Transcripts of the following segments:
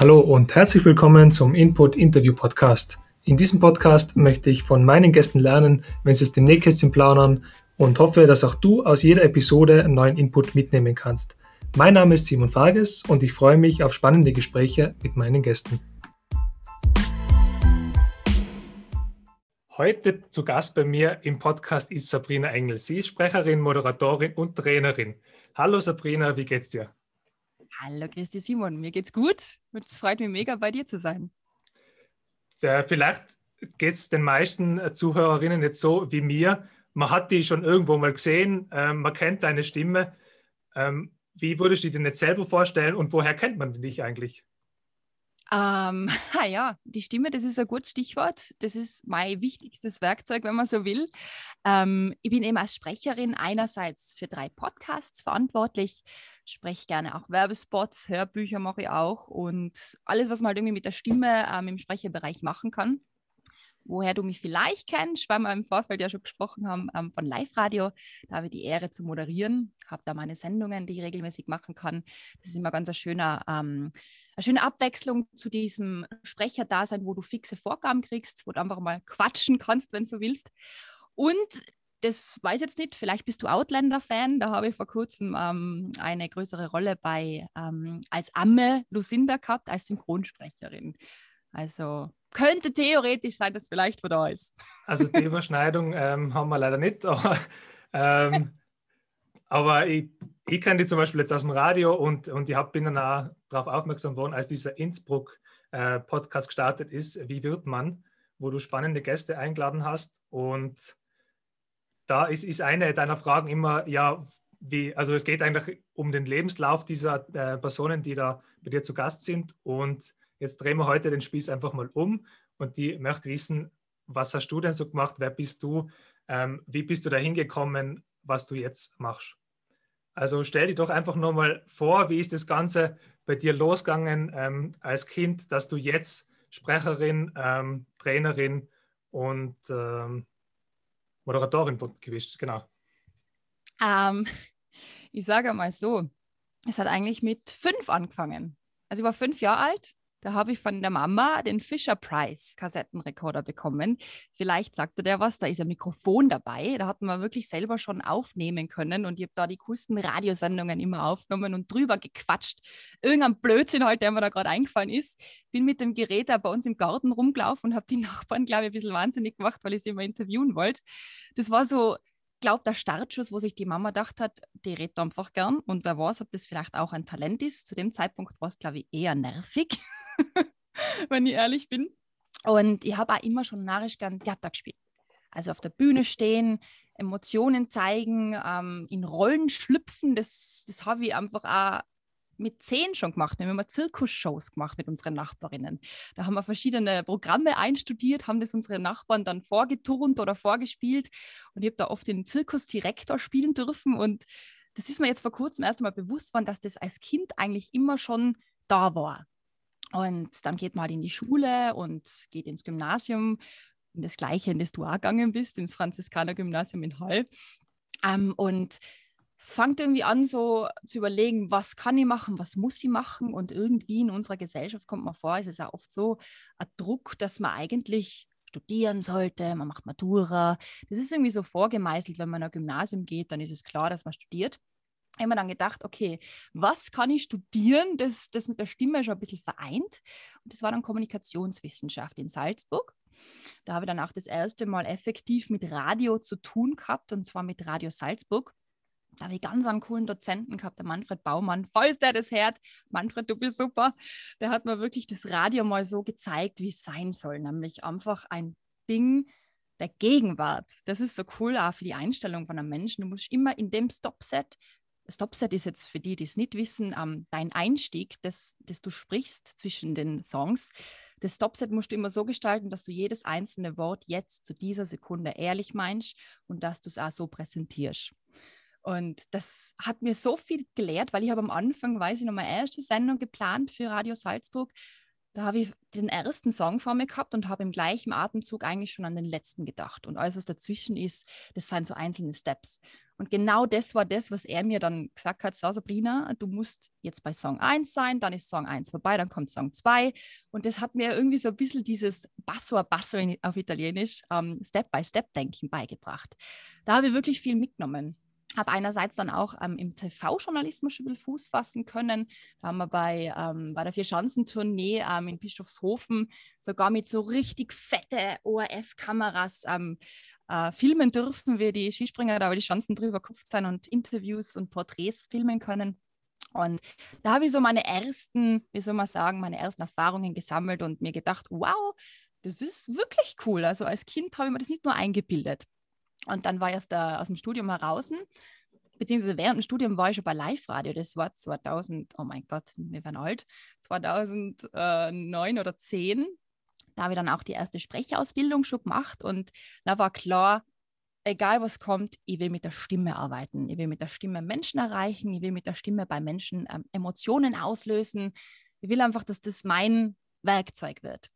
Hallo und herzlich willkommen zum Input Interview Podcast. In diesem Podcast möchte ich von meinen Gästen lernen, wenn sie es dem Nähkästchen plaudern und hoffe, dass auch du aus jeder Episode einen neuen Input mitnehmen kannst. Mein Name ist Simon Farges und ich freue mich auf spannende Gespräche mit meinen Gästen. Heute zu Gast bei mir im Podcast ist Sabrina Engel. Sie ist Sprecherin, Moderatorin und Trainerin. Hallo Sabrina, wie geht's dir? Hallo Christi Simon, mir geht's gut und es freut mich mega bei dir zu sein. Vielleicht geht es den meisten Zuhörerinnen jetzt so wie mir. Man hat die schon irgendwo mal gesehen, ähm, man kennt deine Stimme. Ähm, wie würdest du dir denn jetzt selber vorstellen und woher kennt man dich eigentlich? Ähm, ja, die Stimme, das ist ein gutes Stichwort. Das ist mein wichtigstes Werkzeug, wenn man so will. Ähm, ich bin eben als Sprecherin einerseits für drei Podcasts verantwortlich, spreche gerne auch Werbespots, Hörbücher mache ich auch und alles, was man halt irgendwie mit der Stimme ähm, im Sprecherbereich machen kann woher du mich vielleicht kennst, weil wir im Vorfeld ja schon gesprochen haben ähm, von Live-Radio. Da habe ich die Ehre zu moderieren, habe da meine Sendungen, die ich regelmäßig machen kann. Das ist immer ganz ein schöner, ähm, eine schöne Abwechslung zu diesem Sprecherdasein, wo du fixe Vorgaben kriegst, wo du einfach mal quatschen kannst, wenn du willst. Und das weiß ich jetzt nicht, vielleicht bist du Outlander-Fan. Da habe ich vor kurzem ähm, eine größere Rolle bei ähm, als Amme Lucinda gehabt, als Synchronsprecherin. Also könnte theoretisch sein, dass vielleicht von da ist. Also die Überschneidung ähm, haben wir leider nicht. Aber, ähm, aber ich, ich kenne die zum Beispiel jetzt aus dem Radio und, und ich hab, bin dann auch darauf aufmerksam geworden, als dieser Innsbruck-Podcast äh, gestartet ist, Wie wird man, wo du spannende Gäste eingeladen hast. Und da ist, ist eine deiner Fragen immer, ja, wie, also es geht eigentlich um den Lebenslauf dieser äh, Personen, die da bei dir zu Gast sind. Und Jetzt drehen wir heute den Spieß einfach mal um und die möchte wissen, was hast du denn so gemacht? Wer bist du? Ähm, wie bist du da hingekommen, was du jetzt machst? Also stell dir doch einfach nur mal vor, wie ist das Ganze bei dir losgegangen ähm, als Kind, dass du jetzt Sprecherin, ähm, Trainerin und ähm, Moderatorin gewischt, genau. Ähm, ich sage mal so, es hat eigentlich mit fünf angefangen. Also ich war fünf Jahre alt da habe ich von der Mama den Fisher Price Kassettenrekorder bekommen. Vielleicht sagte der was, da ist ein Mikrofon dabei. Da hat man wirklich selber schon aufnehmen können und ich habe da die coolsten Radiosendungen immer aufgenommen und drüber gequatscht. Irgendein Blödsinn halt, der mir da gerade eingefallen ist. Bin mit dem Gerät da bei uns im Garten rumgelaufen und habe die Nachbarn, glaube ich, ein bisschen wahnsinnig gemacht, weil ich sie immer interviewen wollte. Das war so, glaube der Startschuss, wo sich die Mama gedacht hat, die redet einfach gern und wer weiß, ob das vielleicht auch ein Talent ist. Zu dem Zeitpunkt war es, glaube ich, eher nervig. wenn ich ehrlich bin. Und ich habe auch immer schon narrisch gern Theater gespielt. Also auf der Bühne stehen, Emotionen zeigen, ähm, in Rollen schlüpfen, das, das habe ich einfach auch mit zehn schon gemacht. Wir haben immer Zirkusshows gemacht mit unseren Nachbarinnen. Da haben wir verschiedene Programme einstudiert, haben das unsere Nachbarn dann vorgeturnt oder vorgespielt. Und ich habe da oft den Zirkusdirektor spielen dürfen. Und das ist mir jetzt vor kurzem erst einmal bewusst worden, dass das als Kind eigentlich immer schon da war. Und dann geht man halt in die Schule und geht ins Gymnasium. Und das Gleiche, in das du auch gegangen bist, ins Franziskaner-Gymnasium in Hall. Ähm, und fangt irgendwie an, so zu überlegen, was kann ich machen, was muss ich machen. Und irgendwie in unserer Gesellschaft kommt man vor, es ist ja oft so ein Druck, dass man eigentlich studieren sollte, man macht Matura. Das ist irgendwie so vorgemeißelt, wenn man in ein Gymnasium geht, dann ist es klar, dass man studiert immer dann gedacht, okay, was kann ich studieren, das, das mit der Stimme schon ein bisschen vereint? Und das war dann Kommunikationswissenschaft in Salzburg. Da habe ich dann auch das erste Mal effektiv mit Radio zu tun gehabt, und zwar mit Radio Salzburg. Da habe ich ganz einen coolen Dozenten gehabt, der Manfred Baumann. Falls der das hört, Manfred, du bist super. Der hat mir wirklich das Radio mal so gezeigt, wie es sein soll, nämlich einfach ein Ding, der Gegenwart. Das ist so cool auch für die Einstellung von einem Menschen. Du musst immer in dem Stopset Stopset ist jetzt für die, die es nicht wissen, ähm, dein Einstieg, das, das du sprichst zwischen den Songs. Das Stopset musst du immer so gestalten, dass du jedes einzelne Wort jetzt zu dieser Sekunde ehrlich meinst und dass du es auch so präsentierst. Und das hat mir so viel gelehrt, weil ich habe am Anfang, weiß ich noch, meine erste Sendung geplant für Radio Salzburg. da habe ich den ersten Song vor mir gehabt und habe im gleichen Atemzug eigentlich schon an den letzten gedacht. Und alles, was dazwischen ist, das sind so einzelne Steps. Und genau das war das, was er mir dann gesagt hat, so Sabrina, du musst jetzt bei Song 1 sein, dann ist Song 1 vorbei, dann kommt Song 2. Und das hat mir irgendwie so ein bisschen dieses Basso a Basso auf Italienisch, ähm, Step-by-Step-Denken beigebracht. Da habe ich wirklich viel mitgenommen habe einerseits dann auch ähm, im TV-Journalismus schon Fuß fassen können. Da haben wir bei, ähm, bei der Vier-Schanzentournee ähm, in Bischofshofen sogar mit so richtig fette ORF-Kameras ähm, äh, filmen dürfen, wir die Skispringer da über die Schanzen drüber gekupft sein und Interviews und Porträts filmen können. Und da habe ich so meine ersten, wie soll man sagen, meine ersten Erfahrungen gesammelt und mir gedacht, wow, das ist wirklich cool. Also als Kind habe ich mir das nicht nur eingebildet. Und dann war ich aus, der, aus dem Studium heraus, beziehungsweise während dem Studium war ich schon bei Live-Radio. Das war 2000, oh mein Gott, wir werden alt, 2009 oder 10. Da habe ich dann auch die erste Sprecherausbildung schon gemacht und da war klar, egal was kommt, ich will mit der Stimme arbeiten. Ich will mit der Stimme Menschen erreichen. Ich will mit der Stimme bei Menschen ähm, Emotionen auslösen. Ich will einfach, dass das mein Werkzeug wird.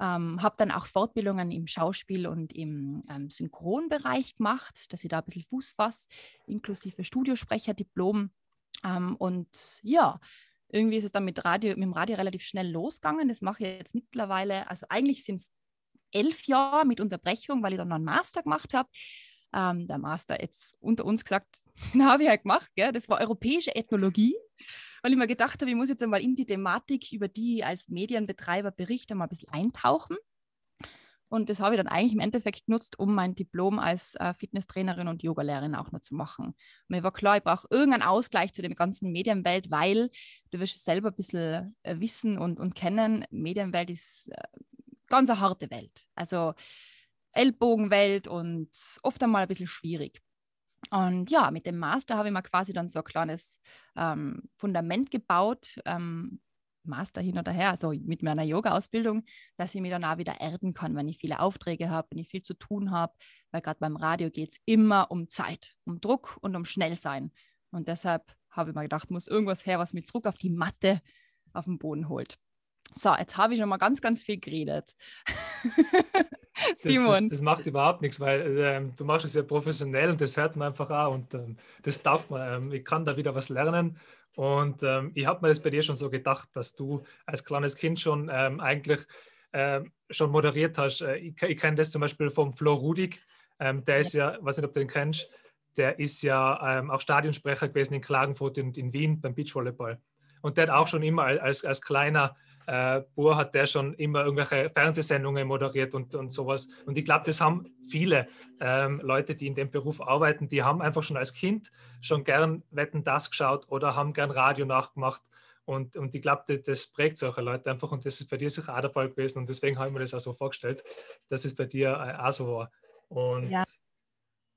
Ähm, habe dann auch Fortbildungen im Schauspiel und im ähm, Synchronbereich gemacht, dass ich da ein bisschen Fuß fasse, inklusive Studiosprecherdiplom. Ähm, und ja, irgendwie ist es dann mit, Radio, mit dem Radio relativ schnell losgegangen. Das mache ich jetzt mittlerweile, also eigentlich sind es elf Jahre mit Unterbrechung, weil ich dann noch einen Master gemacht habe. Ähm, der Master jetzt unter uns gesagt, den habe ich halt gemacht. Gell? Das war europäische Ethnologie weil ich mir gedacht habe, ich muss jetzt einmal in die Thematik, über die ich als Medienbetreiber berichte, mal ein bisschen eintauchen. Und das habe ich dann eigentlich im Endeffekt genutzt, um mein Diplom als äh, Fitnesstrainerin und Yogalehrerin auch noch zu machen. Mir war klar, ich brauche irgendeinen Ausgleich zu dem ganzen Medienwelt, weil du wirst es selber ein bisschen äh, wissen und, und kennen. Medienwelt ist äh, ganz eine harte Welt. Also Ellbogenwelt und oft einmal ein bisschen schwierig. Und ja, mit dem Master habe ich mir quasi dann so ein kleines ähm, Fundament gebaut, ähm, Master hin oder her, also mit meiner Yoga-Ausbildung, dass ich mich dann auch wieder erden kann, wenn ich viele Aufträge habe, wenn ich viel zu tun habe, weil gerade beim Radio geht es immer um Zeit, um Druck und um Schnellsein. Und deshalb habe ich mir gedacht, muss irgendwas her, was mich zurück auf die Matte auf den Boden holt. So, jetzt habe ich schon mal ganz, ganz viel geredet. Simon. Das, das, das, macht überhaupt nichts, weil ähm, du machst es ja professionell und das hört man einfach auch und ähm, das taugt mir. Ähm, ich kann da wieder was lernen und ähm, ich habe mir das bei dir schon so gedacht, dass du als kleines Kind schon ähm, eigentlich ähm, schon moderiert hast. Äh, ich, ich kenne das zum Beispiel vom Flo Rudig, der ist ja, weiß nicht, ob du den kennst, der ist ja auch Stadionsprecher gewesen in Klagenfurt und in Wien beim Beachvolleyball. Und der hat auch schon immer als, als kleiner äh, Bohr hat der schon immer irgendwelche Fernsehsendungen moderiert und, und sowas. Und ich glaube, das haben viele ähm, Leute, die in dem Beruf arbeiten, die haben einfach schon als Kind schon gern Wetten das geschaut oder haben gern Radio nachgemacht. Und, und ich glaube, das, das, prägt solche Leute einfach und das ist bei dir sicher auch der Fall gewesen. Und deswegen habe ich mir das auch so vorgestellt, dass es bei dir äh, auch so war. Und, ja.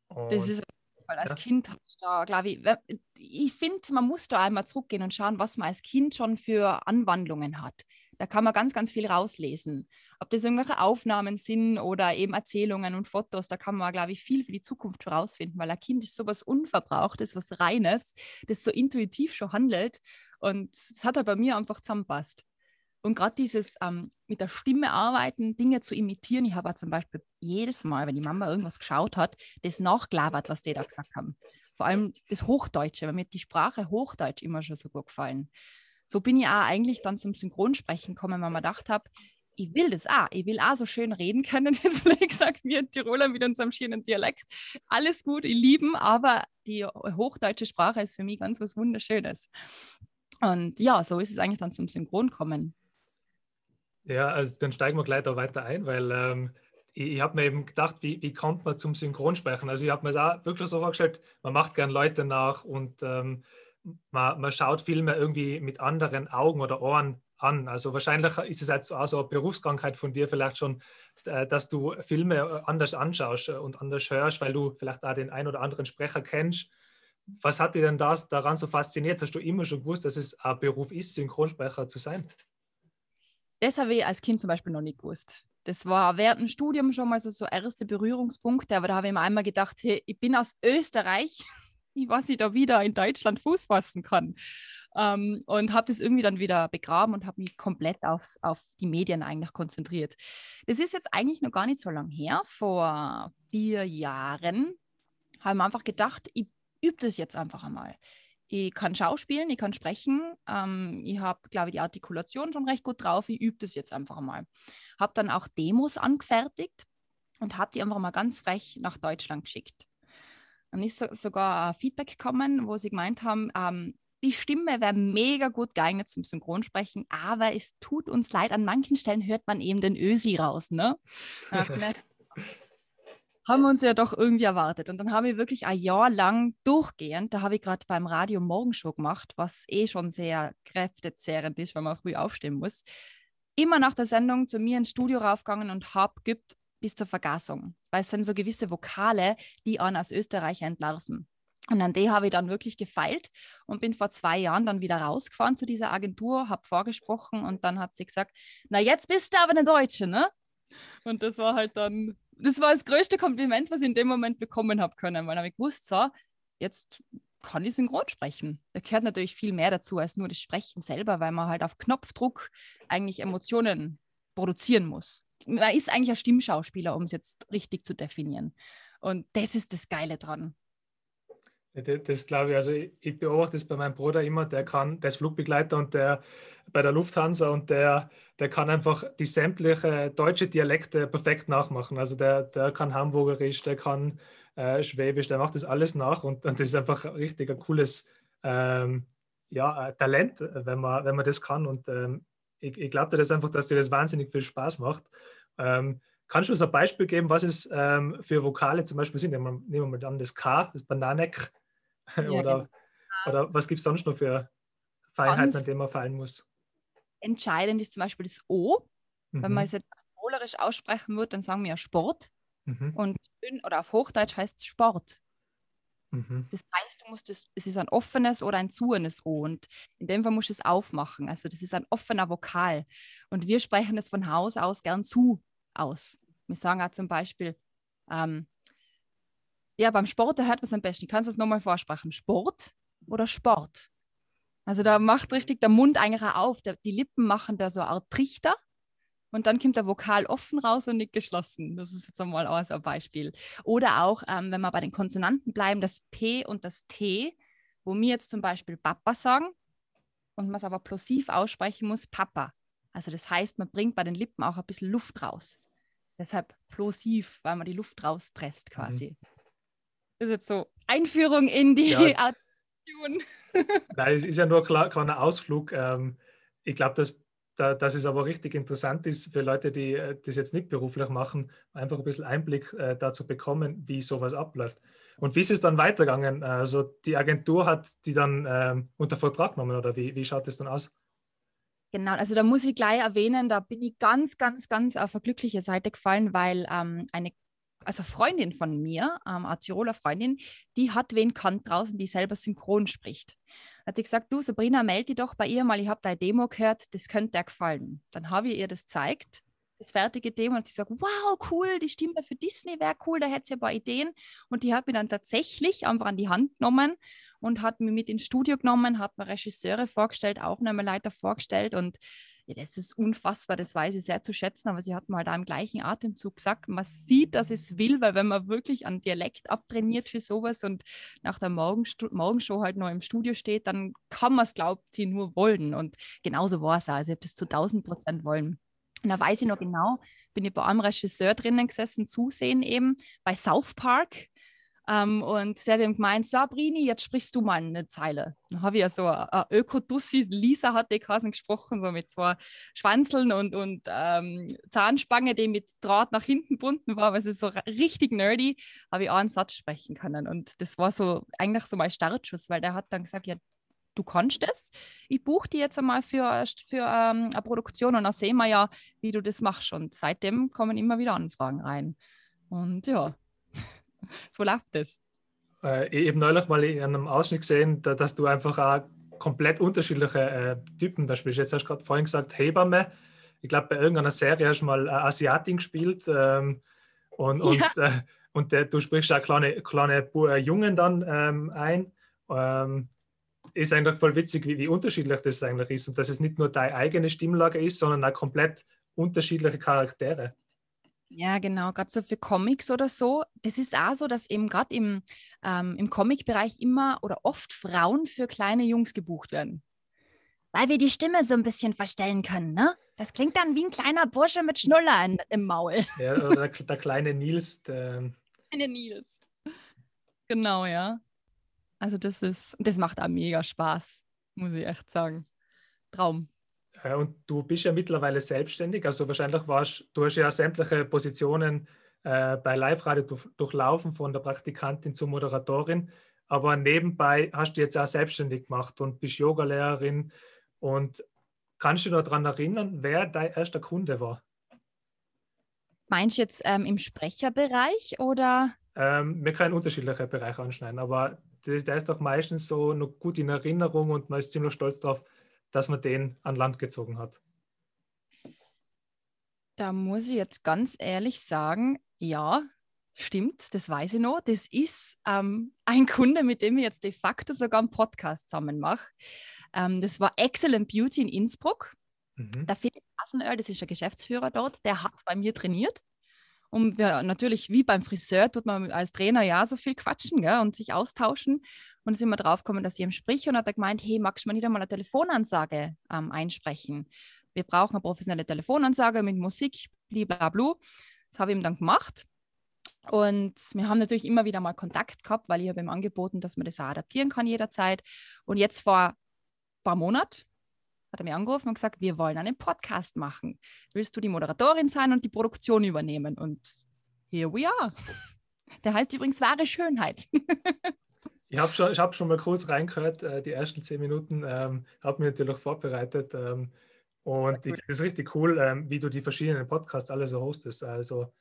Und, das ist weil als ja. Kind habe ich da, glaube ich, ich finde, man muss da einmal zurückgehen und schauen, was man als Kind schon für Anwandlungen hat. Da kann man ganz, ganz viel rauslesen. Ob das irgendwelche Aufnahmen sind oder eben Erzählungen und Fotos, da kann man, glaube ich, viel für die Zukunft schon rausfinden, weil ein Kind ist sowas Unverbrauchtes, was Reines, das so intuitiv schon handelt. Und es hat halt bei mir einfach zusammenpasst. Und gerade dieses ähm, mit der Stimme arbeiten, Dinge zu imitieren. Ich habe zum Beispiel jedes Mal, wenn die Mama irgendwas geschaut hat, das nachgelabert, was die da gesagt haben. Vor allem das Hochdeutsche, weil mir die Sprache Hochdeutsch immer schon so gut gefallen. So bin ich auch eigentlich dann zum Synchronsprechen gekommen, weil man gedacht habe, ich will das auch. Ich will auch so schön reden können. Jetzt vielleicht gesagt wir Tiroler mit unserem schönen Dialekt. Alles gut, ich lieben, aber die hochdeutsche Sprache ist für mich ganz was Wunderschönes. Und ja, so ist es eigentlich dann zum Synchron kommen. Ja, also dann steigen wir gleich da weiter ein, weil ähm, ich, ich habe mir eben gedacht, wie, wie kommt man zum Synchronsprechen? Also ich habe mir das auch wirklich so vorgestellt, man macht gern Leute nach und ähm, man, man schaut Filme irgendwie mit anderen Augen oder Ohren an. Also wahrscheinlich ist es jetzt auch so eine Berufskrankheit von dir vielleicht schon, äh, dass du Filme anders anschaust und anders hörst, weil du vielleicht auch den ein oder anderen Sprecher kennst. Was hat dich denn das daran so fasziniert? Hast du immer schon gewusst, dass es ein Beruf ist, Synchronsprecher zu sein? Das habe ich als Kind zum Beispiel noch nicht gewusst. Das war während dem Studium schon mal so, so erste Berührungspunkte, aber da habe ich mir einmal gedacht, hey, ich bin aus Österreich ich da wieder in Deutschland Fuß fassen kann. Ähm, und habe das irgendwie dann wieder begraben und habe mich komplett aufs, auf die Medien eigentlich konzentriert. Das ist jetzt eigentlich noch gar nicht so lange her. Vor vier Jahren haben wir einfach gedacht, ich übe das jetzt einfach einmal. Ich kann schauspielen, ich kann sprechen. Ähm, ich habe, glaube ich, die Artikulation schon recht gut drauf. Ich übe das jetzt einfach mal. Habe dann auch Demos angefertigt und habe die einfach mal ganz frech nach Deutschland geschickt. Dann ist so, sogar Feedback gekommen, wo sie gemeint haben, ähm, die Stimme wäre mega gut geeignet zum Synchronsprechen, aber es tut uns leid, an manchen Stellen hört man eben den Ösi raus. Ne? haben wir uns ja doch irgendwie erwartet. Und dann habe ich wirklich ein Jahr lang durchgehend, da habe ich gerade beim Radio Morgenshow gemacht, was eh schon sehr kräftezehrend ist, wenn man früh aufstehen muss, immer nach der Sendung zu mir ins Studio raufgegangen und habe gibt bis zur Vergasung. Weil es sind so gewisse Vokale, die an als Österreicher entlarven. Und an die habe ich dann wirklich gefeilt und bin vor zwei Jahren dann wieder rausgefahren zu dieser Agentur, habe vorgesprochen und dann hat sie gesagt, na jetzt bist du aber eine Deutsche, ne? Und das war halt dann das war das größte Kompliment, was ich in dem Moment bekommen habe können, weil ich gewusst so, jetzt kann ich synchron sprechen. Da gehört natürlich viel mehr dazu als nur das Sprechen selber, weil man halt auf Knopfdruck eigentlich Emotionen produzieren muss. Man ist eigentlich ein Stimmschauspieler, um es jetzt richtig zu definieren. Und das ist das Geile dran. Das, glaube ich, also ich, ich, beobachte das bei meinem Bruder immer, der kann, der ist Flugbegleiter und der bei der Lufthansa und der, der kann einfach die sämtliche deutsche Dialekte perfekt nachmachen. Also der, der kann Hamburgerisch, der kann äh, Schwäbisch, der macht das alles nach und, und das ist einfach richtig ein cooles ähm, ja, Talent, wenn man, wenn man das kann. Und ähm, ich, ich glaube das einfach, dass dir das wahnsinnig viel Spaß macht. Ähm, Kannst du uns ein Beispiel geben, was es ähm, für Vokale zum Beispiel sind? Nehmen wir mal an das K, das Bananek, ja, oder, genau. oder was gibt es sonst noch für Feinheiten, an denen man fallen muss? Entscheidend ist zum Beispiel das O. Mhm. Wenn man es jetzt polerisch aussprechen würde, dann sagen wir ja Sport. Mhm. Und oder auf Hochdeutsch heißt es Sport. Mhm. Das heißt, du musst es, es ist ein offenes oder ein zuenes O und in dem Fall musst du es aufmachen. Also das ist ein offener Vokal. Und wir sprechen es von Haus aus gern zu aus. Wir sagen auch zum Beispiel, ähm, ja, beim Sport, da hört man es am besten. Kannst du es nochmal vorsprechen? Sport oder Sport? Also da macht richtig der Mund eigentlich auch auf. Der, die Lippen machen da so eine Art Trichter und dann kommt der Vokal offen raus und nicht geschlossen. Das ist jetzt einmal auch so ein Beispiel. Oder auch, ähm, wenn wir bei den Konsonanten bleiben, das P und das T, wo wir jetzt zum Beispiel Papa sagen und man es aber plosiv aussprechen muss, Papa. Also das heißt, man bringt bei den Lippen auch ein bisschen Luft raus. Deshalb plosiv, weil man die Luft rauspresst quasi. Mhm. Das ist jetzt so Einführung in die ja, Artikulation. Nein, es ist ja nur klar, kleiner Ausflug. Ähm, ich glaube, dass, da, dass es aber richtig interessant ist für Leute, die äh, das jetzt nicht beruflich machen, einfach ein bisschen Einblick äh, dazu bekommen, wie sowas abläuft. Und wie ist es dann weitergegangen? Also die Agentur hat die dann ähm, unter Vertrag genommen oder wie, wie schaut es dann aus? Genau, also da muss ich gleich erwähnen, da bin ich ganz, ganz, ganz auf eine glückliche Seite gefallen, weil ähm, eine also Freundin von mir, ähm, eine Tiroler Freundin, die hat wen kannt draußen, die selber synchron spricht. Hat sie gesagt, du Sabrina, melde dich doch bei ihr mal, ich habe deine Demo gehört, das könnte dir gefallen. Dann habe ich ihr das gezeigt, das fertige Demo, und sie sagt, wow, cool, die Stimme für Disney wäre cool, da hätte sie ein paar Ideen. Und die hat mir dann tatsächlich einfach an die Hand genommen und hat mich mit ins Studio genommen, hat mir Regisseure vorgestellt, Aufnahmeleiter vorgestellt und ja, das ist unfassbar, das weiß ich sehr zu schätzen, aber sie hat mal da im gleichen Atemzug gesagt, man sieht, dass es will, weil wenn man wirklich an Dialekt abtrainiert für sowas und nach der Morgenstu Morgenshow halt noch im Studio steht, dann kann man es, glaubt sie, nur wollen. Und genauso war es auch, also ich habe das zu 1000 Prozent wollen. Und da weiß ich noch genau, bin ich bei einem Regisseur drinnen gesessen, zusehen eben, bei South Park ähm, und sie hat ihm gemeint, Sabrini, jetzt sprichst du mal eine Zeile. Dann habe ich ja so eine Ökodussi, Lisa hat die Kassen gesprochen, so mit zwei Schwanzeln und, und ähm, Zahnspange, die mit Draht nach hinten gebunden war, weil sie so richtig nerdy, habe ich auch einen Satz sprechen können. Und das war so eigentlich so mein Startschuss, weil der hat dann gesagt, ja, du kannst das. Ich buche die jetzt einmal für, für ähm, eine Produktion und dann sehen wir ja, wie du das machst. Und seitdem kommen immer wieder Anfragen rein. Und ja, so läuft es. Äh, ich habe neulich mal in einem Ausschnitt gesehen, da, dass du einfach auch komplett unterschiedliche äh, Typen da spielst. Jetzt hast du gerade vorhin gesagt, Hebamme. Ich glaube, bei irgendeiner Serie hast du mal äh, Asiatin gespielt. Ähm, und, und, ja. äh, und der, du sprichst auch kleine, kleine äh, Jungen dann ähm, ein. Ähm, ist eigentlich voll witzig, wie, wie unterschiedlich das eigentlich ist und dass es nicht nur deine eigene Stimmlage ist, sondern auch komplett unterschiedliche Charaktere. Ja, genau, gerade so für Comics oder so. Das ist auch so, dass eben gerade im, ähm, im Comic-Bereich immer oder oft Frauen für kleine Jungs gebucht werden. Weil wir die Stimme so ein bisschen verstellen können, ne? Das klingt dann wie ein kleiner Bursche mit Schnuller in, im Maul. Ja, oder der, der kleine Nils. Der... Kleine Nils. Genau, ja. Also das ist, das macht auch mega Spaß, muss ich echt sagen. Traum. Und du bist ja mittlerweile selbstständig, also wahrscheinlich warst du hast ja sämtliche Positionen äh, bei Live-Radio durchlaufen, von der Praktikantin zur Moderatorin, aber nebenbei hast du jetzt auch selbstständig gemacht und bist Yogalehrerin und kannst du dich noch daran erinnern, wer dein erster Kunde war? Meinst du jetzt ähm, im Sprecherbereich oder? Ähm, wir können unterschiedliche Bereiche anschneiden, aber das, der ist doch meistens so noch gut in Erinnerung und man ist ziemlich stolz darauf, dass man den an Land gezogen hat. Da muss ich jetzt ganz ehrlich sagen, ja, stimmt, das weiß ich noch. Das ist ähm, ein Kunde, mit dem ich jetzt de facto sogar einen Podcast zusammen mache. Ähm, das war Excellent Beauty in Innsbruck. Mhm. Der Philipp Hassenöhr, das ist der Geschäftsführer dort, der hat bei mir trainiert. Und wir, natürlich, wie beim Friseur, tut man als Trainer ja so viel quatschen gell, und sich austauschen. Und da sind wir drauf gekommen, dass ich ihm spreche und hat er gemeint, hey, magst du mal nicht einmal eine Telefonansage ähm, einsprechen? Wir brauchen eine professionelle Telefonansage mit Musik, blablabla. Das habe ich ihm dann gemacht. Und wir haben natürlich immer wieder mal Kontakt gehabt, weil ich habe ihm angeboten, dass man das auch adaptieren kann jederzeit. Und jetzt vor ein paar Monaten hat er mir angerufen und gesagt, wir wollen einen Podcast machen. Willst du die Moderatorin sein und die Produktion übernehmen? Und here we are. Der heißt übrigens wahre Schönheit. ich habe schon, hab schon mal kurz reingehört, äh, die ersten zehn Minuten, ähm, habe mich natürlich vorbereitet. Ähm, und ich finde es richtig cool, ähm, wie du die verschiedenen Podcasts alle so hostest. Also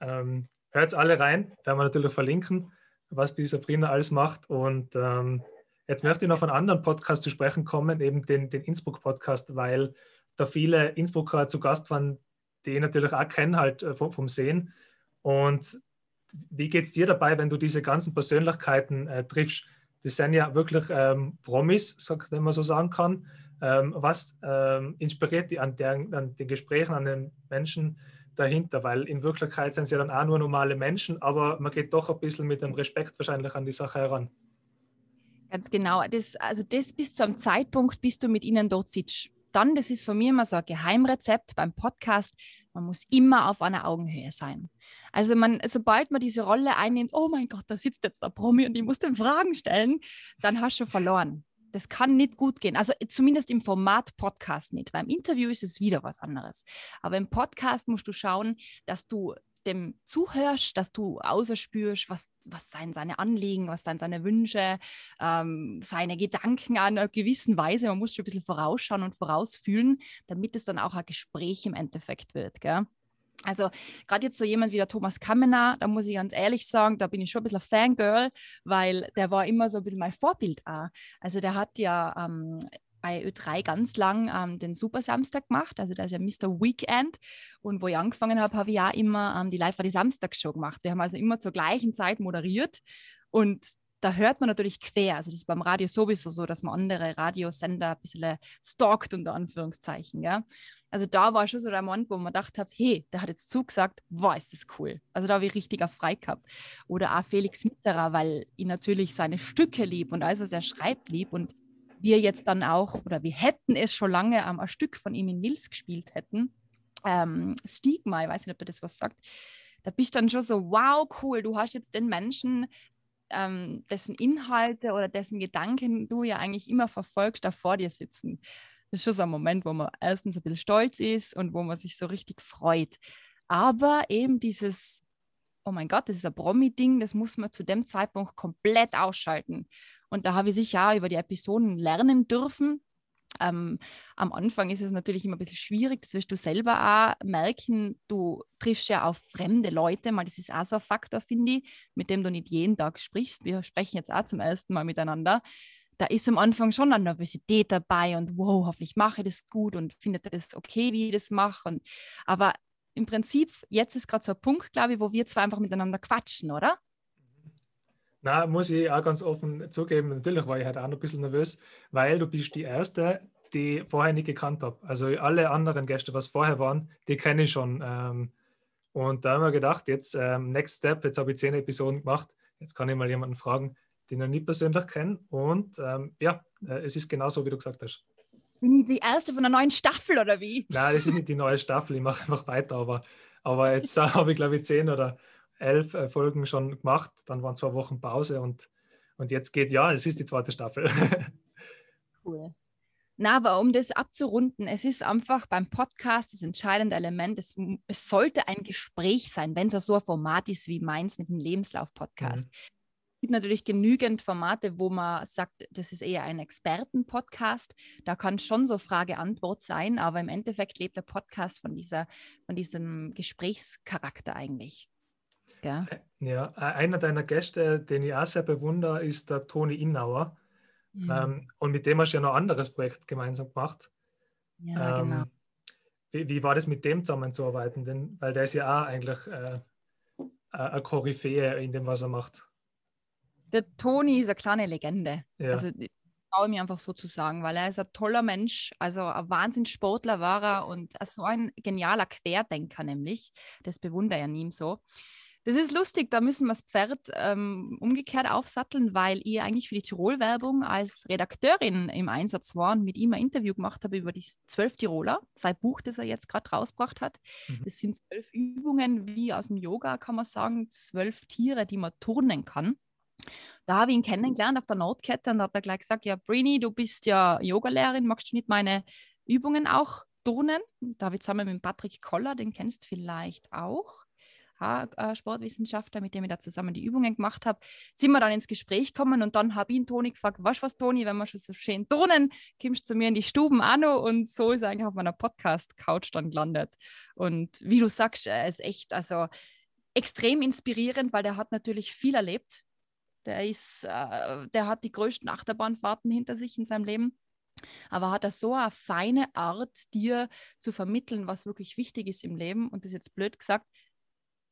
ähm, hört alle rein, werden wir natürlich verlinken, was die Sabrina alles macht. Und ähm, Jetzt möchte ich noch von anderen Podcasts zu sprechen kommen, eben den, den Innsbruck-Podcast, weil da viele Innsbrucker zu Gast waren, die ich natürlich auch kennen, halt äh, vom, vom Sehen. Und wie geht es dir dabei, wenn du diese ganzen Persönlichkeiten äh, triffst? Das sind ja wirklich ähm, Promis, wenn man so sagen kann. Ähm, was ähm, inspiriert die an, der, an, den Gesprächen, an den Menschen dahinter? Weil in Wirklichkeit sind sie ja dann auch nur normale Menschen, aber man geht doch ein bisschen mit dem Respekt wahrscheinlich an die Sache heran. Ganz genau. Das, also das bis zu einem Zeitpunkt, bis du mit ihnen dort sitzt. Dann, das ist von mir immer so ein Geheimrezept beim Podcast, man muss immer auf einer Augenhöhe sein. Also man, sobald man diese Rolle einnimmt, oh mein Gott, da sitzt jetzt der Promi und ich muss den Fragen stellen, dann hast du verloren. Das kann nicht gut gehen. Also zumindest im Format Podcast nicht. Beim Interview ist es wieder was anderes. Aber im Podcast musst du schauen, dass du dem zuhörst, dass du außerspürst, was, was seien seine Anliegen, was seien seine Wünsche, ähm, seine Gedanken an einer gewissen Weise. Man muss schon ein bisschen vorausschauen und vorausfühlen, damit es dann auch ein Gespräch im Endeffekt wird. Gell? Also gerade jetzt so jemand wie der Thomas Kamener, da muss ich ganz ehrlich sagen, da bin ich schon ein bisschen Fangirl, weil der war immer so ein bisschen mein Vorbild auch. Also der hat ja ähm, bei Ö3 ganz lang ähm, den Super Samstag gemacht, also da ist ja Mr. Weekend. Und wo ich angefangen habe, habe ich ja immer ähm, die Live-Radio Samstagshow gemacht. Wir haben also immer zur gleichen Zeit moderiert und da hört man natürlich quer. Also das ist beim Radio sowieso so, dass man andere Radiosender ein bisschen stalkt, unter Anführungszeichen. Ja? Also da war schon so der Moment, wo man gedacht hat, hey, der hat jetzt zugesagt, wow, ist das cool. Also da habe ich richtiger frei gehabt. Oder auch Felix Mitterer, weil ich natürlich seine Stücke lieb und alles, was er schreibt, lieb. Und wir jetzt dann auch, oder wir hätten es schon lange ähm, Stück von ihm in Mills gespielt hätten. Ähm, Stigma, ich weiß nicht, ob du das was sagt. Da bist dann schon so, wow, cool, du hast jetzt den Menschen, ähm, dessen Inhalte oder dessen Gedanken du ja eigentlich immer verfolgst, da vor dir sitzen. Das ist schon so ein Moment, wo man erstens ein bisschen stolz ist und wo man sich so richtig freut. Aber eben dieses, oh mein Gott, das ist ein Promi-Ding, das muss man zu dem Zeitpunkt komplett ausschalten. Und da habe ich sicher auch über die Episoden lernen dürfen. Ähm, am Anfang ist es natürlich immer ein bisschen schwierig, das wirst du selber auch merken. Du triffst ja auf fremde Leute, mal das ist auch so ein Faktor, finde ich, mit dem du nicht jeden Tag sprichst. Wir sprechen jetzt auch zum ersten Mal miteinander. Da ist am Anfang schon eine Nervosität dabei und wow, hoffentlich mache ich das gut und findet das okay, wie ich das mache. Und, aber im Prinzip, jetzt ist gerade so ein Punkt, glaube ich, wo wir zwei einfach miteinander quatschen, oder? Na, muss ich auch ganz offen zugeben, natürlich war ich halt auch noch ein bisschen nervös, weil du bist die Erste, die vorher nicht gekannt habe. Also alle anderen Gäste, was vorher waren, die kenne ich schon. Ähm, und da haben wir gedacht, jetzt ähm, Next Step, jetzt habe ich zehn Episoden gemacht, jetzt kann ich mal jemanden fragen, den ich nicht persönlich kenne. Und ähm, ja, äh, es ist genauso, wie du gesagt hast. Bin ich die erste von der neuen Staffel oder wie? Nein, das ist nicht die neue Staffel, ich mache einfach weiter, aber, aber jetzt äh, habe ich glaube ich zehn oder elf Folgen schon gemacht, dann waren zwei Wochen Pause und, und jetzt geht, ja, es ist die zweite Staffel. cool. Na, aber um das abzurunden, es ist einfach beim Podcast das entscheidende Element. Es, es sollte ein Gespräch sein, wenn es so ein Format ist wie meins mit dem Lebenslauf-Podcast. Mhm. Es gibt natürlich genügend Formate, wo man sagt, das ist eher ein Experten-Podcast. Da kann schon so Frage-Antwort sein, aber im Endeffekt lebt der Podcast von, dieser, von diesem Gesprächscharakter eigentlich. Ja. ja, einer deiner Gäste, den ich auch sehr bewundere, ist der Toni Innauer. Mhm. Ähm, und mit dem hast du ja noch ein anderes Projekt gemeinsam gemacht. Ja, ähm, genau. Wie, wie, war das mit dem zusammenzuarbeiten? Denn, weil der ist ja auch eigentlich äh, eine Koryphäe in dem, was er macht. Der Toni ist eine kleine Legende. Ja. Also traue mir einfach so zu sagen, weil er ist ein toller Mensch, also ein Wahnsinnssportler war er und so ein genialer Querdenker nämlich. Das bewundere ich an ihm so. Das ist lustig, da müssen wir das Pferd ähm, umgekehrt aufsatteln, weil ihr eigentlich für die Tirol-Werbung als Redakteurin im Einsatz war und mit ihm ein Interview gemacht habe über die zwölf Tiroler, sein Buch, das er jetzt gerade rausgebracht hat. Mhm. Das sind zwölf Übungen, wie aus dem Yoga kann man sagen, zwölf Tiere, die man turnen kann. Da habe ich ihn kennengelernt auf der Notkette und hat er gleich gesagt, ja, Brini, du bist ja Yogalehrerin, magst du nicht meine Übungen auch turnen? Da habe ich zusammen mit Patrick Koller, den kennst du vielleicht auch, Sportwissenschaftler, mit dem ich da zusammen die Übungen gemacht habe, sind wir dann ins Gespräch gekommen und dann habe ich ihn Toni gefragt, was was Toni, wenn wir schon so schön turnen, kommst du zu mir in die Stuben an und so ist eigentlich auf meiner Podcast-Couch dann gelandet. Und wie du sagst, er ist echt, also extrem inspirierend, weil der hat natürlich viel erlebt. Der ist, äh, der hat die größten Achterbahnfahrten hinter sich in seinem Leben. Aber hat er so eine feine Art, dir zu vermitteln, was wirklich wichtig ist im Leben. Und das jetzt blöd gesagt,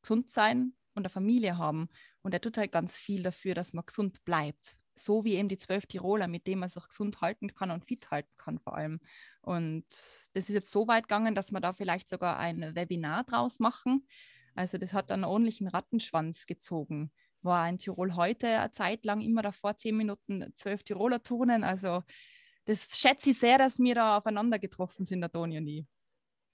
gesund sein und eine Familie haben. Und er tut halt ganz viel dafür, dass man gesund bleibt. So wie eben die zwölf Tiroler, mit denen man sich gesund halten kann und fit halten kann vor allem. Und das ist jetzt so weit gegangen, dass wir da vielleicht sogar ein Webinar draus machen. Also das hat einen ordentlichen Rattenschwanz gezogen. War in Tirol heute eine Zeit lang immer davor zehn Minuten zwölf Tiroler turnen. Also das schätze ich sehr, dass wir da aufeinander getroffen sind, der Toni und ich.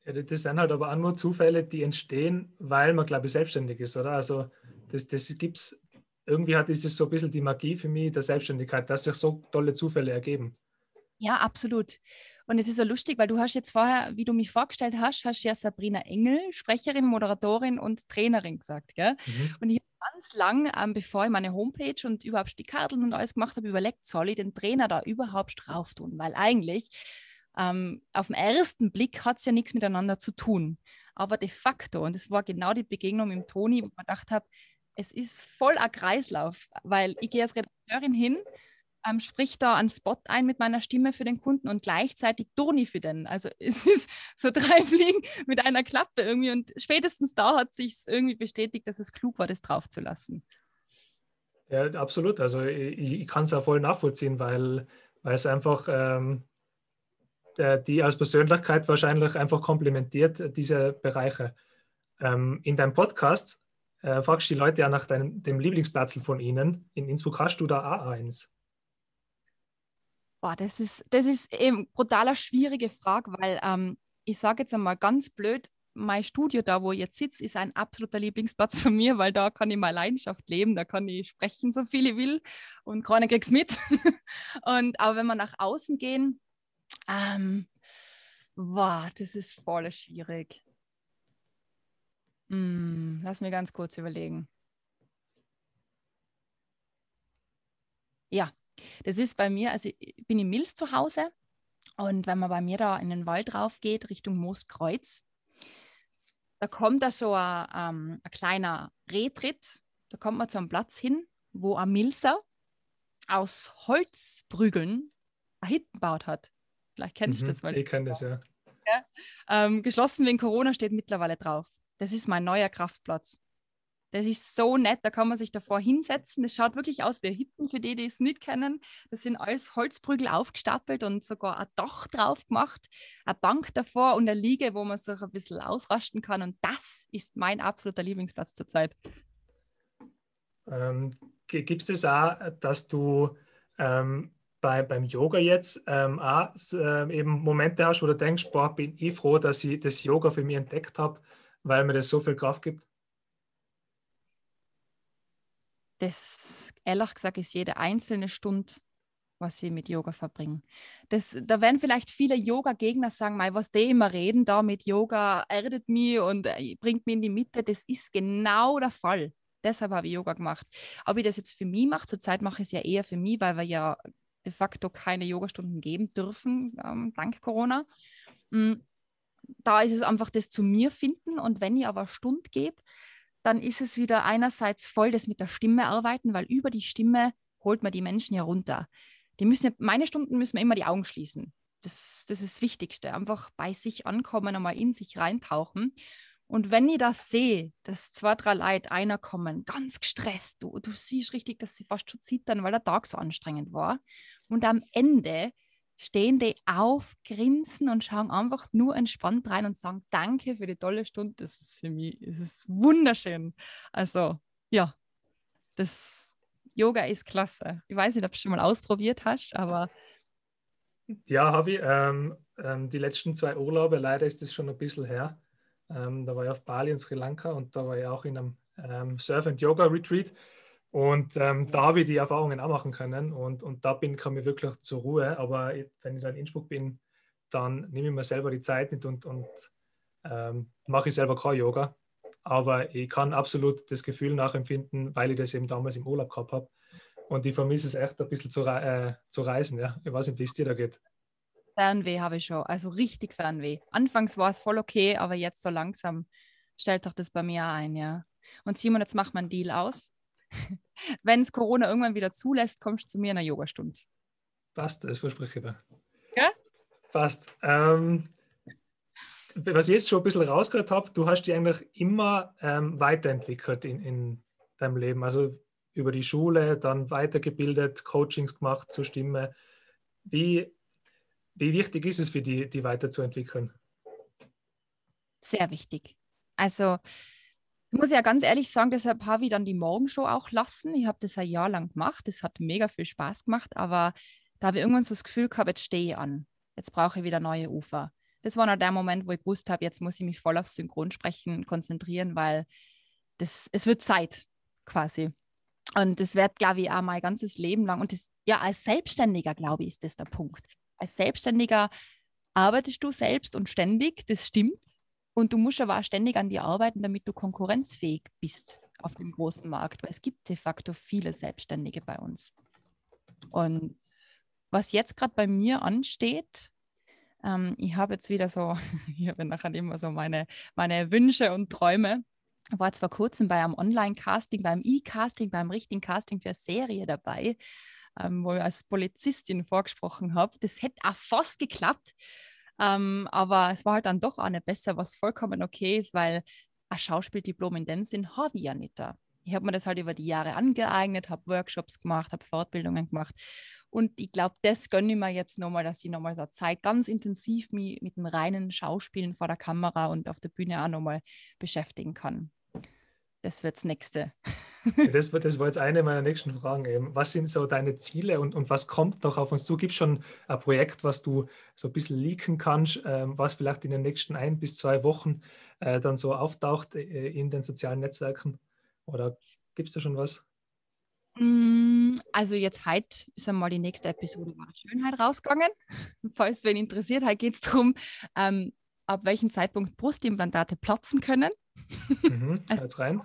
Ja, das sind halt aber auch nur Zufälle, die entstehen, weil man, glaube ich, selbstständig ist, oder? Also das, das gibt es, irgendwie hat ist es so ein bisschen die Magie für mich der Selbstständigkeit, dass sich so tolle Zufälle ergeben. Ja, absolut. Und es ist so lustig, weil du hast jetzt vorher, wie du mich vorgestellt hast, hast ja Sabrina Engel, Sprecherin, Moderatorin und Trainerin gesagt, gell? Mhm. Und ich habe ganz lang, ähm, bevor ich meine Homepage und überhaupt die Karten und alles gemacht habe, überlegt, soll ich den Trainer da überhaupt drauf tun? Weil eigentlich ähm, auf den ersten Blick hat es ja nichts miteinander zu tun. Aber de facto, und es war genau die Begegnung mit Toni, wo man gedacht habe, es ist voll ein Kreislauf, weil ich gehe als Redakteurin hin, ähm, sprich da einen Spot ein mit meiner Stimme für den Kunden und gleichzeitig Toni für den. Also es ist so drei Fliegen mit einer Klappe irgendwie und spätestens da hat sich irgendwie bestätigt, dass es klug war, das draufzulassen. Ja, absolut. Also ich, ich kann es auch voll nachvollziehen, weil, weil es einfach ähm, die als Persönlichkeit wahrscheinlich einfach komplementiert, äh, diese Bereiche. Ähm, in deinem Podcast äh, fragst du die Leute ja nach deinem, dem Lieblingsplatz von ihnen. In Innsbruck hast du da A1. Boah, das ist, das ist eben brutaler schwierige Frage, weil ähm, ich sage jetzt einmal ganz blöd, mein Studio da, wo ich jetzt sitze, ist ein absoluter Lieblingsplatz von mir, weil da kann ich meine Leidenschaft leben, da kann ich sprechen, so viel ich will und keiner es mit. und, aber wenn wir nach außen gehen, ähm, boah, das ist voll schwierig. Hm, lass mir ganz kurz überlegen. Ja, das ist bei mir, also ich bin in Mills zu Hause und wenn man bei mir da in den Wald rauf geht, Richtung Mooskreuz, da kommt da so ein, ähm, ein kleiner Rehtritt, da kommt man zu einem Platz hin, wo ein Milser aus Holzprügeln ein Hitten gebaut hat. Vielleicht kennst mhm, du das. Weil ich kenne das, ja. ja. Ähm, geschlossen wegen Corona steht mittlerweile drauf. das ist mein neuer Kraftplatz. Das ist so nett, da kann man sich davor hinsetzen. Das schaut wirklich aus wie Hitten, für die, die es nicht kennen. Das sind alles Holzprügel aufgestapelt und sogar ein Dach drauf gemacht, eine Bank davor und eine Liege, wo man sich ein bisschen ausrasten kann. Und das ist mein absoluter Lieblingsplatz zurzeit. Ähm, Gibt es auch, dass du ähm, bei, beim Yoga jetzt ähm, auch äh, eben Momente hast, wo du denkst, boah, bin ich froh, dass ich das Yoga für mich entdeckt habe, weil mir das so viel Kraft gibt? das, ehrlich gesagt, ist jede einzelne Stunde, was sie mit Yoga verbringen. Das, da werden vielleicht viele Yoga-Gegner sagen, was die immer reden, da mit Yoga erdet mich und äh, bringt mich in die Mitte. Das ist genau der Fall. Deshalb habe ich Yoga gemacht. Ob ich das jetzt für mich mache, zurzeit mache ich es ja eher für mich, weil wir ja de facto keine Yogastunden geben dürfen, ähm, dank Corona. Mhm. Da ist es einfach das zu mir finden und wenn ich aber eine Stunde gebe, dann ist es wieder einerseits voll das mit der Stimme arbeiten, weil über die Stimme holt man die Menschen ja runter. Die müssen, meine Stunden müssen wir immer die Augen schließen. Das, das ist das Wichtigste. Einfach bei sich ankommen, einmal in sich reintauchen. Und wenn ich das sehe, dass zwei, drei Leute einer kommen, ganz gestresst, du, du siehst richtig, dass sie fast schon zittern, weil der Tag so anstrengend war. Und am Ende stehen die auf, grinsen und schauen einfach nur entspannt rein und sagen Danke für die tolle Stunde. Das ist für mich, es ist wunderschön. Also ja, das Yoga ist klasse. Ich weiß nicht, ob du schon mal ausprobiert hast, aber ja, habe ich. Ähm, ähm, die letzten zwei Urlaube, leider ist es schon ein bisschen her. Ähm, da war ich auf Bali in Sri Lanka und da war ich auch in einem ähm, Surf- and Yoga-Retreat. Und ähm, da habe ich die Erfahrungen auch machen können und, und da bin, kam ich wirklich zur Ruhe. Aber wenn ich dann in Innsbruck bin, dann nehme ich mir selber die Zeit nicht und, und ähm, mache ich selber kein Yoga. Aber ich kann absolut das Gefühl nachempfinden, weil ich das eben damals im Urlaub gehabt habe. Und ich vermisse es echt ein bisschen zu, äh, zu reisen. Ja. Ich weiß nicht, wie es dir da geht. Fernweh habe ich schon, also richtig Fernweh. Anfangs war es voll okay, aber jetzt so langsam stellt doch das bei mir ein, ja. Und Simon, jetzt macht man einen Deal aus wenn es Corona irgendwann wieder zulässt, kommst du zu mir in einer Yogastunde. Passt, das verspreche ich dir. Ja? Passt. Ähm, was ich jetzt schon ein bisschen rausgehört habe, du hast dich eigentlich immer ähm, weiterentwickelt in, in deinem Leben. Also über die Schule, dann weitergebildet, Coachings gemacht zur Stimme. Wie, wie wichtig ist es für dich, die weiterzuentwickeln? Sehr wichtig. Also ich muss ja ganz ehrlich sagen, deshalb habe ich dann die Morgenshow auch lassen. Ich habe das ein Jahr lang gemacht. Das hat mega viel Spaß gemacht, aber da habe ich irgendwann so das Gefühl gehabt, jetzt stehe ich an. Jetzt brauche ich wieder neue Ufer. Das war noch der Moment, wo ich gewusst habe, jetzt muss ich mich voll aufs Synchronsprechen konzentrieren, weil das, es wird Zeit quasi. Und das wird, glaube ich, auch mein ganzes Leben lang. Und das, ja, als Selbstständiger, glaube ich, ist das der Punkt. Als Selbstständiger arbeitest du selbst und ständig, das stimmt. Und du musst aber auch ständig an dir arbeiten, damit du konkurrenzfähig bist auf dem großen Markt, weil es gibt de facto viele Selbstständige bei uns. Und was jetzt gerade bei mir ansteht, ähm, ich habe jetzt wieder so, ich habe nachher immer so meine, meine Wünsche und Träume. Ich war zwar kurzem bei einem Online-Casting, beim E-Casting, beim richtigen Casting für eine Serie dabei, ähm, wo ich als Polizistin vorgesprochen habe. Das hätte auch fast geklappt. Ähm, aber es war halt dann doch auch nicht besser, was vollkommen okay ist, weil ein Schauspieldiplom in dem Sinn habe ich ja nicht da. Ich habe mir das halt über die Jahre angeeignet, habe Workshops gemacht, habe Fortbildungen gemacht. Und ich glaube, das gönne ich mir jetzt nochmal, dass ich nochmal so Zeit ganz intensiv mich mit dem reinen Schauspielen vor der Kamera und auf der Bühne auch nochmal beschäftigen kann das wird das nächste. das, das war jetzt eine meiner nächsten Fragen. Eben. Was sind so deine Ziele und, und was kommt noch auf uns zu? Gibt es schon ein Projekt, was du so ein bisschen leaken kannst, ähm, was vielleicht in den nächsten ein bis zwei Wochen äh, dann so auftaucht äh, in den sozialen Netzwerken? Oder gibt es da schon was? Mm, also jetzt heute ist einmal die nächste Episode war Schönheit rausgegangen. Falls wen interessiert, heute geht es darum, ähm, ab welchem Zeitpunkt Brustimplantate platzen können. Mhm, jetzt rein.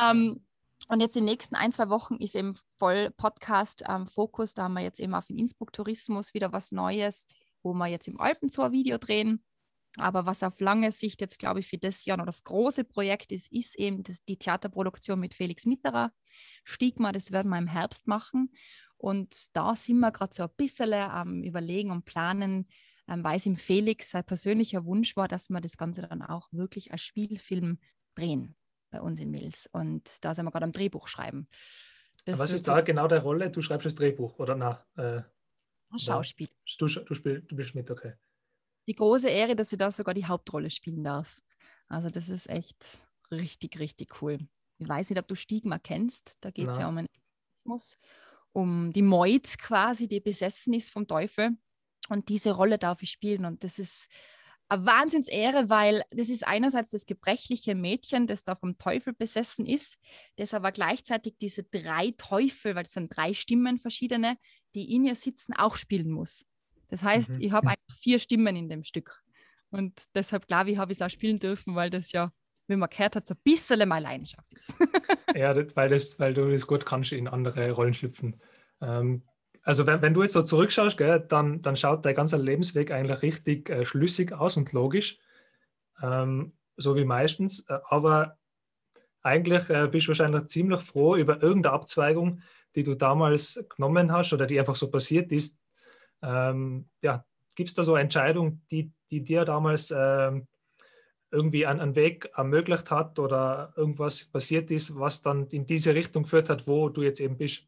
Ähm, und jetzt die nächsten ein, zwei Wochen ist eben voll Podcast-Fokus. Ähm, da haben wir jetzt eben auf den Innsbruck-Tourismus wieder was Neues, wo wir jetzt im Alpenzoo ein Video drehen. Aber was auf lange Sicht jetzt, glaube ich, für das Jahr noch das große Projekt ist, ist eben das, die Theaterproduktion mit Felix Mitterer. Stigma, das werden wir im Herbst machen. Und da sind wir gerade so ein bisschen am Überlegen und Planen, ähm, weil es ihm Felix sein persönlicher Wunsch war, dass wir das Ganze dann auch wirklich als Spielfilm drehen bei uns in Mills. Und da sind wir gerade am Drehbuch schreiben. Das Was ist da genau der Rolle? Du schreibst das Drehbuch oder na? Äh, Schauspiel. Du, du, spiel, du bist mit, okay. Die große Ehre, dass ich da sogar die Hauptrolle spielen darf. Also das ist echt richtig, richtig cool. Ich weiß nicht, ob du Stigma kennst. Da geht es ja um einen Egoismus, um die Meut quasi, die besessen ist vom Teufel. Und diese Rolle darf ich spielen. Und das ist eine Wahnsinnsehre, weil das ist einerseits das gebrechliche Mädchen, das da vom Teufel besessen ist, das aber gleichzeitig diese drei Teufel, weil es sind drei Stimmen verschiedene, die in ihr sitzen, auch spielen muss. Das heißt, mhm. ich habe einfach vier Stimmen in dem Stück. Und deshalb, glaube ich, habe ich es auch spielen dürfen, weil das ja, wie man gehört hat, so ein bisschen meine Leidenschaft ist. ja, das, weil, das, weil du das gut kannst in andere Rollen schlüpfen. Ähm, also wenn, wenn du jetzt so zurückschaust, gell, dann, dann schaut dein ganzer Lebensweg eigentlich richtig äh, schlüssig aus und logisch, ähm, so wie meistens. Äh, aber eigentlich äh, bist du wahrscheinlich ziemlich froh über irgendeine Abzweigung, die du damals genommen hast oder die einfach so passiert ist. Ähm, ja, Gibt es da so eine Entscheidung, die, die dir damals ähm, irgendwie einen, einen Weg ermöglicht hat oder irgendwas passiert ist, was dann in diese Richtung geführt hat, wo du jetzt eben bist?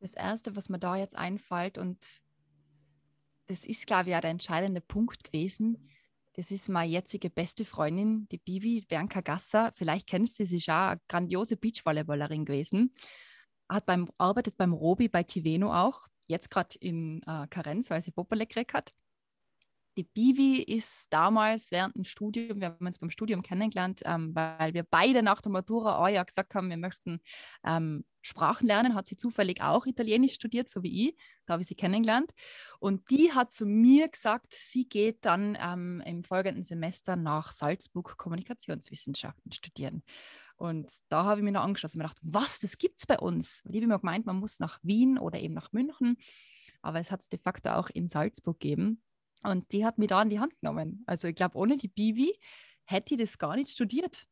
Das Erste, was mir da jetzt einfällt, und das ist, glaube ich, auch der entscheidende Punkt gewesen, das ist meine jetzige beste Freundin, die Bibi Bianca Gasser. Vielleicht kennst du sie, sie ist auch eine grandiose Beachvolleyballerin gewesen. Hat beim, arbeitet beim Robi bei Kiveno auch, jetzt gerade in äh, Karenz, weil sie Popole gekriegt hat die Bivi ist damals während dem Studium, wir haben uns beim Studium kennengelernt, ähm, weil wir beide nach der Matura ein Jahr gesagt haben, wir möchten ähm, Sprachen lernen, hat sie zufällig auch Italienisch studiert, so wie ich, da habe ich sie kennengelernt. Und die hat zu mir gesagt, sie geht dann ähm, im folgenden Semester nach Salzburg Kommunikationswissenschaften studieren. Und da habe ich mir noch angeschaut und mir gedacht, was, das gibt es bei uns? Und ich habe mir gemeint, man muss nach Wien oder eben nach München, aber es hat es de facto auch in Salzburg gegeben. Und die hat mich da in die Hand genommen. Also ich glaube, ohne die Bibi hätte ich das gar nicht studiert.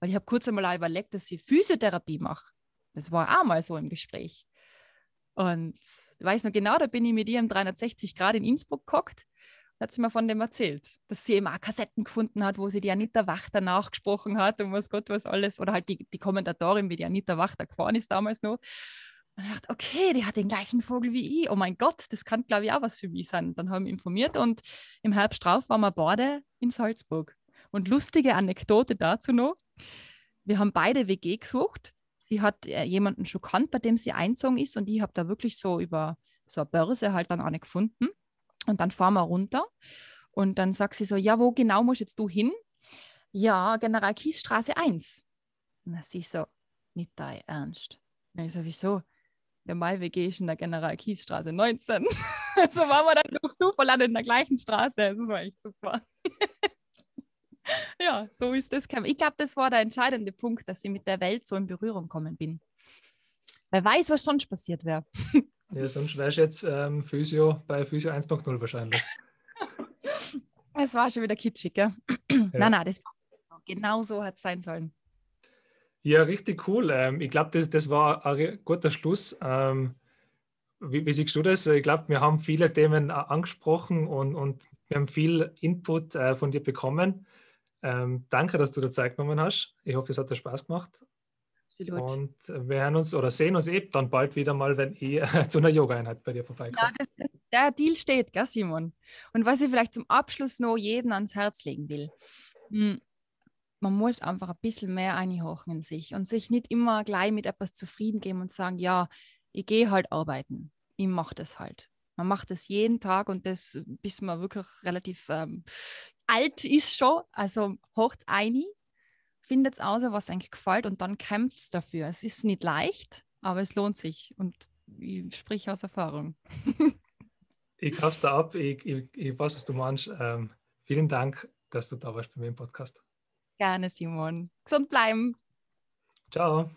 Weil ich habe kurz einmal überlegt, dass ich Physiotherapie mache. Das war auch mal so im Gespräch. Und ich weiß noch genau, da bin ich mit ihr im 360 Grad in Innsbruck gehockt und hat sie mir von dem erzählt, dass sie eben auch Kassetten gefunden hat, wo sie die Anita Wachter nachgesprochen hat und was Gott was alles. Oder halt die, die Kommentatorin, wie die Anita Wachter gefahren ist damals noch. Und ich dachte, okay, die hat den gleichen Vogel wie ich. Oh mein Gott, das kann, glaube ich, auch was für mich sein. Dann haben wir informiert und im Herbst drauf waren wir beide in Salzburg. Und lustige Anekdote dazu noch. Wir haben beide WG gesucht. Sie hat äh, jemanden schon kannt, bei dem sie einzogen ist und ich habe da wirklich so über so eine Börse halt dann eine gefunden. Und dann fahren wir runter und dann sagt sie so, ja, wo genau musst jetzt du hin? Ja, General Kiesstraße 1. Und dann sie so, nicht dein Ernst. Ich so, wieso? Der Mai-WG ist in der General Kiesstraße 19. so waren wir dann durch Zufall in der gleichen Straße. Das war echt super. ja, so ist das. Ich glaube, das war der entscheidende Punkt, dass ich mit der Welt so in Berührung gekommen bin. Wer weiß, was sonst passiert wäre. ja, sonst wärst du jetzt ähm, Physio bei Physio 1.0 wahrscheinlich. Es war schon wieder kitschig, gell? Ja. nein, nein, das war genau so hat es sein sollen. Ja, richtig cool. Ähm, ich glaube, das, das war ein guter Schluss. Ähm, wie, wie, siehst du das? Ich glaube, wir haben viele Themen angesprochen und, und wir haben viel Input äh, von dir bekommen. Ähm, danke, dass du dir Zeit genommen hast. Ich hoffe, es hat dir Spaß gemacht. Absolut. Und wir hören uns oder sehen uns eben dann bald wieder mal, wenn ich äh, zu einer Yoga-Einheit bei dir vorbeikomme. Ja, der Deal steht, gell, Simon? Und was ich vielleicht zum Abschluss noch jedem ans Herz legen will. Hm, man muss einfach ein bisschen mehr einhochen in sich und sich nicht immer gleich mit etwas zufrieden geben und sagen, ja, ich gehe halt arbeiten. Ich mache das halt. Man macht das jeden Tag und das, bis man wirklich relativ ähm, alt ist schon. Also hocht ein, findet es aus, was eigentlich gefällt und dann kämpft es dafür. Es ist nicht leicht, aber es lohnt sich und ich spreche aus Erfahrung. ich kauf's da ab, ich, ich, ich weiß, was du meinst. Ähm, vielen Dank, dass du da warst bei mir im Podcast. Gerne, Simon. Gesund bleiben. Ciao.